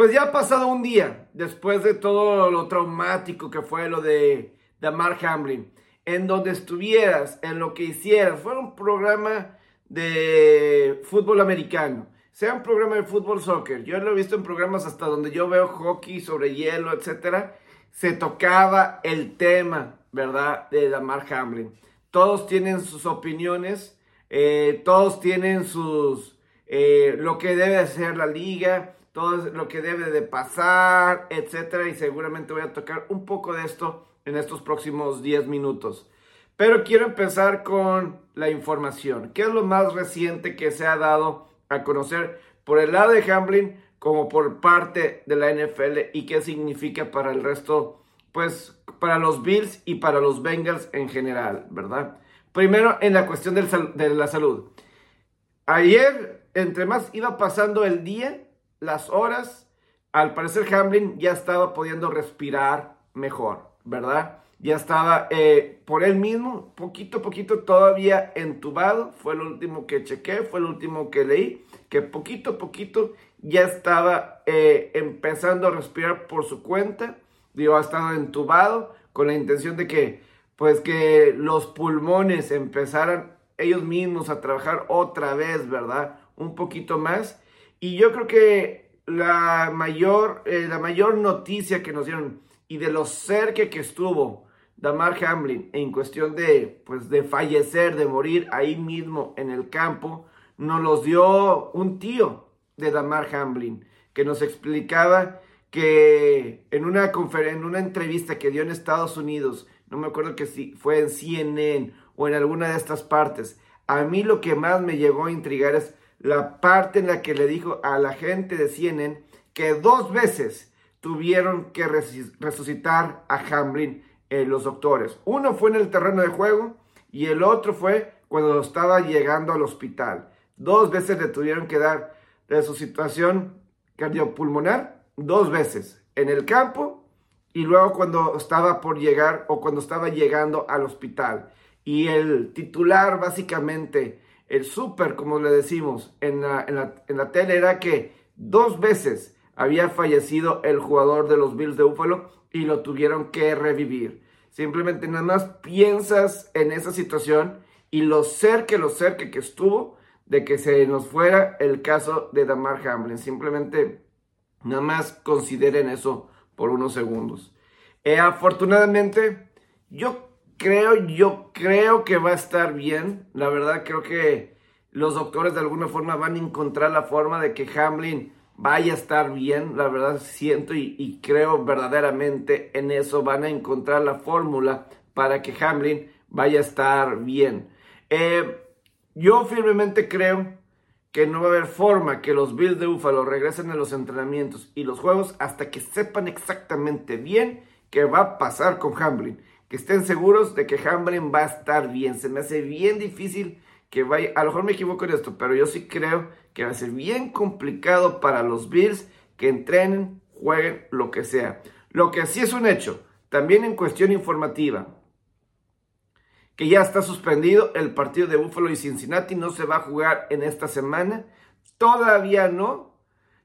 Pues ya ha pasado un día después de todo lo traumático que fue lo de Damar Hamlin. En donde estuvieras, en lo que hicieras, fue un programa de fútbol americano, sea un programa de fútbol soccer. Yo lo he visto en programas hasta donde yo veo hockey sobre hielo, etcétera. Se tocaba el tema, ¿verdad? De Damar Hamlin. Todos tienen sus opiniones, eh, todos tienen sus eh, lo que debe hacer la liga todo lo que debe de pasar, etcétera, y seguramente voy a tocar un poco de esto en estos próximos 10 minutos. Pero quiero empezar con la información. ¿Qué es lo más reciente que se ha dado a conocer por el lado de Hamlin como por parte de la NFL y qué significa para el resto, pues para los Bills y para los Bengals en general, ¿verdad? Primero en la cuestión de la salud. Ayer, entre más iba pasando el día, las horas, al parecer Hamlin ya estaba pudiendo respirar mejor, ¿verdad? Ya estaba eh, por él mismo, poquito a poquito todavía entubado, fue lo último que chequé, fue lo último que leí, que poquito a poquito ya estaba eh, empezando a respirar por su cuenta, digo, ha estado entubado con la intención de que, pues que los pulmones empezaran ellos mismos a trabajar otra vez, ¿verdad? Un poquito más y yo creo que la mayor, eh, la mayor noticia que nos dieron y de lo cerca que estuvo Damar Hamlin en cuestión de, pues, de fallecer, de morir ahí mismo en el campo, nos los dio un tío de Damar Hamlin que nos explicaba que en una, en una entrevista que dio en Estados Unidos, no me acuerdo que si fue en CNN o en alguna de estas partes, a mí lo que más me llegó a intrigar es la parte en la que le dijo a la gente de CNN que dos veces tuvieron que resucitar a Hamlin eh, los doctores. Uno fue en el terreno de juego y el otro fue cuando estaba llegando al hospital. Dos veces le tuvieron que dar resucitación cardiopulmonar, dos veces, en el campo y luego cuando estaba por llegar o cuando estaba llegando al hospital. Y el titular básicamente el súper, como le decimos en la, en, la, tele, era que dos veces había fallecido el jugador de los Bills de Buffalo y lo tuvieron que revivir. Simplemente nada más piensas en esa situación y lo cerca, lo cerca que estuvo de que se nos fuera el caso de Damar Hamlin. Simplemente nada más consideren eso por unos segundos. Eh, afortunadamente, yo creo, yo creo que va a estar bien. La verdad, creo que los doctores de alguna forma van a encontrar la forma de que Hamlin vaya a estar bien. La verdad, siento y, creo verdaderamente en eso. Van a encontrar la fórmula para que Hamlin vaya a estar bien. Eh, yo firmemente creo que no va a haber forma que los Bills de Buffalo regresen a los entrenamientos y los juegos hasta que sepan exactamente bien qué va a pasar con Hamlin que estén seguros de que Hamlin va a estar bien. Se me hace bien difícil que vaya, a lo mejor me equivoco en esto, pero yo sí creo que va a ser bien complicado para los Bills que entrenen, jueguen, lo que sea. Lo que sí es un hecho, también en cuestión informativa, que ya está suspendido el partido de Buffalo y Cincinnati, no se va a jugar en esta semana, todavía no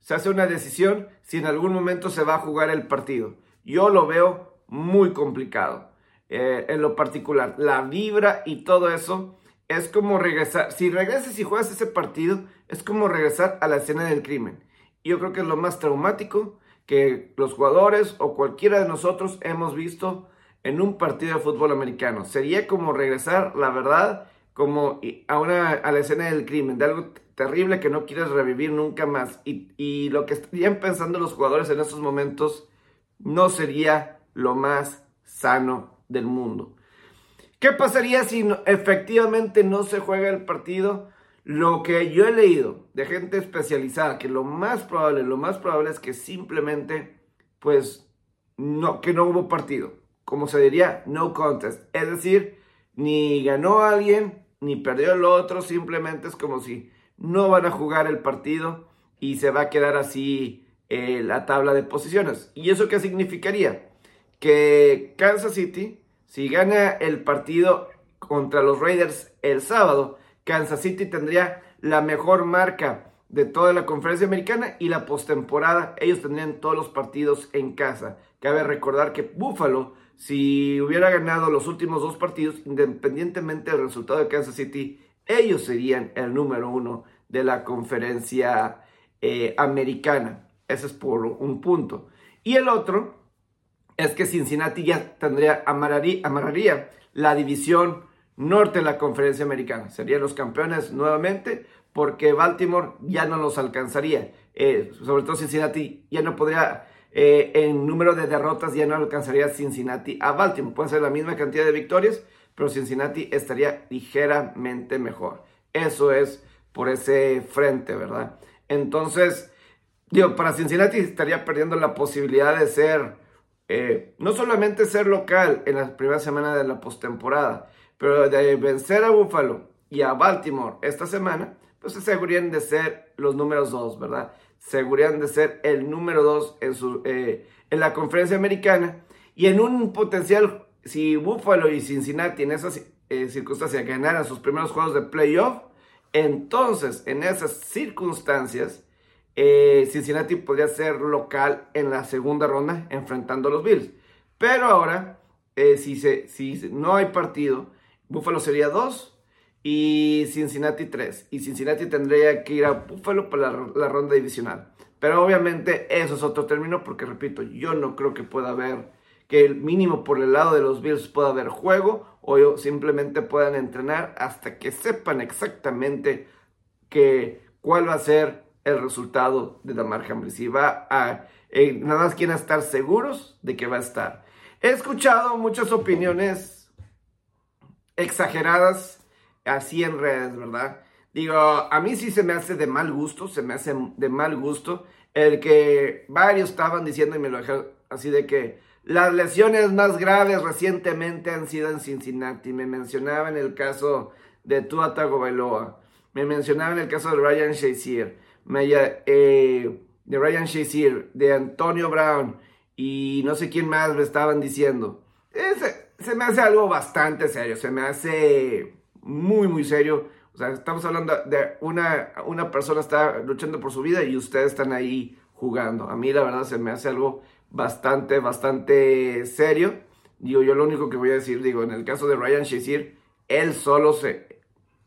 se hace una decisión si en algún momento se va a jugar el partido. Yo lo veo muy complicado. Eh, en lo particular. La vibra y todo eso es como regresar. Si regresas y juegas ese partido, es como regresar a la escena del crimen. Yo creo que es lo más traumático que los jugadores o cualquiera de nosotros hemos visto en un partido de fútbol americano. Sería como regresar, la verdad, como a, una, a la escena del crimen, de algo terrible que no quieres revivir nunca más. Y, y lo que estarían pensando los jugadores en esos momentos no sería lo más sano del mundo. ¿Qué pasaría si efectivamente no se juega el partido? Lo que yo he leído de gente especializada, que lo más probable, lo más probable es que simplemente, pues, no, que no hubo partido. Como se diría, no contest. Es decir, ni ganó alguien, ni perdió el otro, simplemente es como si no van a jugar el partido y se va a quedar así eh, la tabla de posiciones. ¿Y eso qué significaría? Que Kansas City si gana el partido contra los Raiders el sábado, Kansas City tendría la mejor marca de toda la conferencia americana y la postemporada. Ellos tendrían todos los partidos en casa. Cabe recordar que Buffalo, si hubiera ganado los últimos dos partidos, independientemente del resultado de Kansas City, ellos serían el número uno de la conferencia eh, americana. Ese es por un punto. Y el otro es que Cincinnati ya tendría, amarraría la división norte de la conferencia americana. Serían los campeones nuevamente porque Baltimore ya no los alcanzaría. Eh, sobre todo Cincinnati ya no podría, eh, en número de derrotas ya no alcanzaría Cincinnati a Baltimore. Puede ser la misma cantidad de victorias, pero Cincinnati estaría ligeramente mejor. Eso es por ese frente, ¿verdad? Entonces, digo, para Cincinnati estaría perdiendo la posibilidad de ser, eh, no solamente ser local en la primera semana de la postemporada, pero de vencer a Buffalo y a Baltimore esta semana, pues asegurarían de ser los números dos, ¿verdad? Asegurarían de ser el número dos en, su, eh, en la conferencia americana y en un potencial, si Buffalo y Cincinnati en esas eh, circunstancias ganaran sus primeros juegos de playoff, entonces en esas circunstancias eh, Cincinnati podría ser local en la segunda ronda enfrentando a los Bills. Pero ahora, si, se, si no hay partido, Buffalo sería 2 y Cincinnati 3. Y Cincinnati tendría que ir a Buffalo para la, ronda divisional. Pero obviamente eso es otro término porque, repito, yo no creo que pueda haber, que el mínimo por el lado de los Bills pueda haber juego o simplemente puedan entrenar hasta que sepan exactamente que, cuál va a ser el resultado de Damar Hamlin. Si va a, eh, nada más quieren estar seguros de que va a estar. He escuchado muchas opiniones exageradas así en redes, ¿verdad? Digo, a mí sí se me hace de mal gusto, se me hace de mal gusto el que varios estaban diciendo y me lo dejaron así de que las lesiones más graves recientemente han sido en Cincinnati. Me mencionaban el caso de Tua Tagovailoa, me mencionaban el caso de Ryan Shazier, eh, de Ryan Shazier, de Antonio Brown y no sé quién más me estaban diciendo. Ese, se me hace algo bastante serio, se me hace muy, muy serio. O sea, estamos hablando de una, una persona está luchando por su vida y ustedes están ahí jugando. A mí la verdad se me hace algo bastante, bastante serio. Digo, yo lo único que voy a decir, digo, en el caso de Ryan Shazier, él solo se...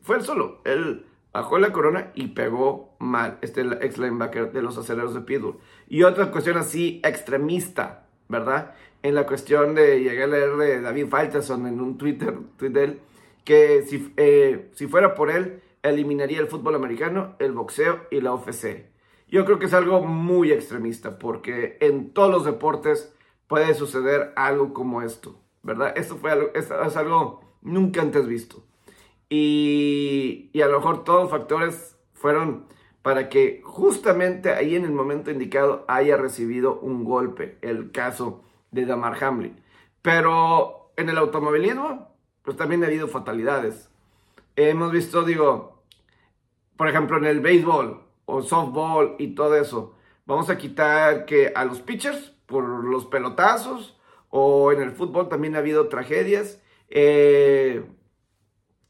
Fue él solo, él bajó la corona y pegó mal, este ex linebacker de los aceleros de Pittsburgh. Y otra cuestión así extremista, ¿verdad? en la cuestión de, llegar a leer de David Falterson en un Twitter, Twitter que si, eh, si fuera por él, eliminaría el fútbol americano, el boxeo y la UFC. Yo creo que es algo muy extremista, porque en todos los deportes puede suceder algo como esto, ¿verdad? Esto fue algo, es, algo nunca antes visto. Y, y a lo mejor todos factores fueron para que justamente ahí en el momento indicado haya recibido un golpe. El caso de Damar Hamlin. Pero en el automovilismo, pues también ha habido fatalidades. Hemos visto, digo, por ejemplo, en el béisbol o softball y todo eso, vamos a quitar que a los pitchers por los pelotazos o en el fútbol también ha habido tragedias. Eh,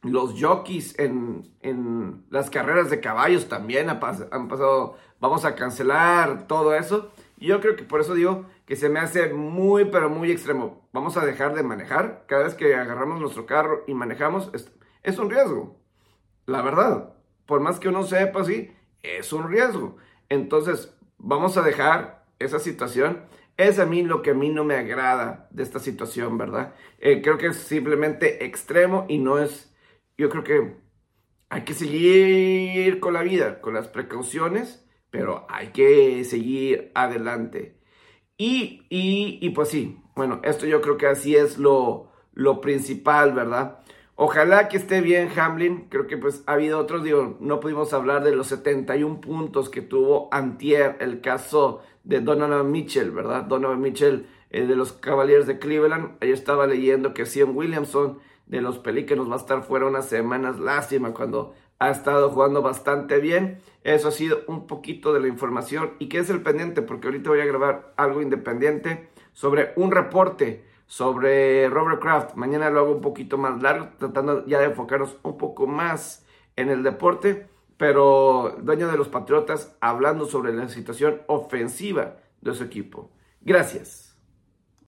los jockeys en, las carreras de caballos también han pasado, vamos a cancelar todo eso. Yo creo que por eso digo que se me hace muy, pero muy extremo. Vamos a dejar de manejar. Cada vez que agarramos nuestro carro y manejamos, es, un riesgo. La verdad, por más que uno sepa así, es un riesgo. Entonces, vamos a dejar esa situación. Es a mí lo que a mí no me agrada de esta situación, ¿verdad? Eh, creo que es simplemente extremo y no es, yo creo que hay que seguir con la vida, con las precauciones, pero hay que seguir adelante. Y, y, pues sí, bueno, esto yo creo que así es lo, lo principal, ¿verdad? Ojalá que esté bien Hamlin, creo que pues ha habido otros, digo, no pudimos hablar de los 71 puntos que tuvo Antier, el caso de Donovan Mitchell, ¿verdad? Donovan Mitchell eh, de los Cavaliers de Cleveland, ahí estaba leyendo que Sion Williamson de los Pelícanos va a estar fuera unas semanas, lástima cuando ha estado jugando bastante bien. Eso ha sido un poquito de la información. ¿Y qué es el pendiente? Porque ahorita voy a grabar algo independiente sobre un reporte sobre Robert Kraft. Mañana lo hago un poquito más largo, tratando ya de enfocarnos un poco más en el deporte. pero dueño de los Patriotas, hablando sobre la situación ofensiva de su equipo. Gracias.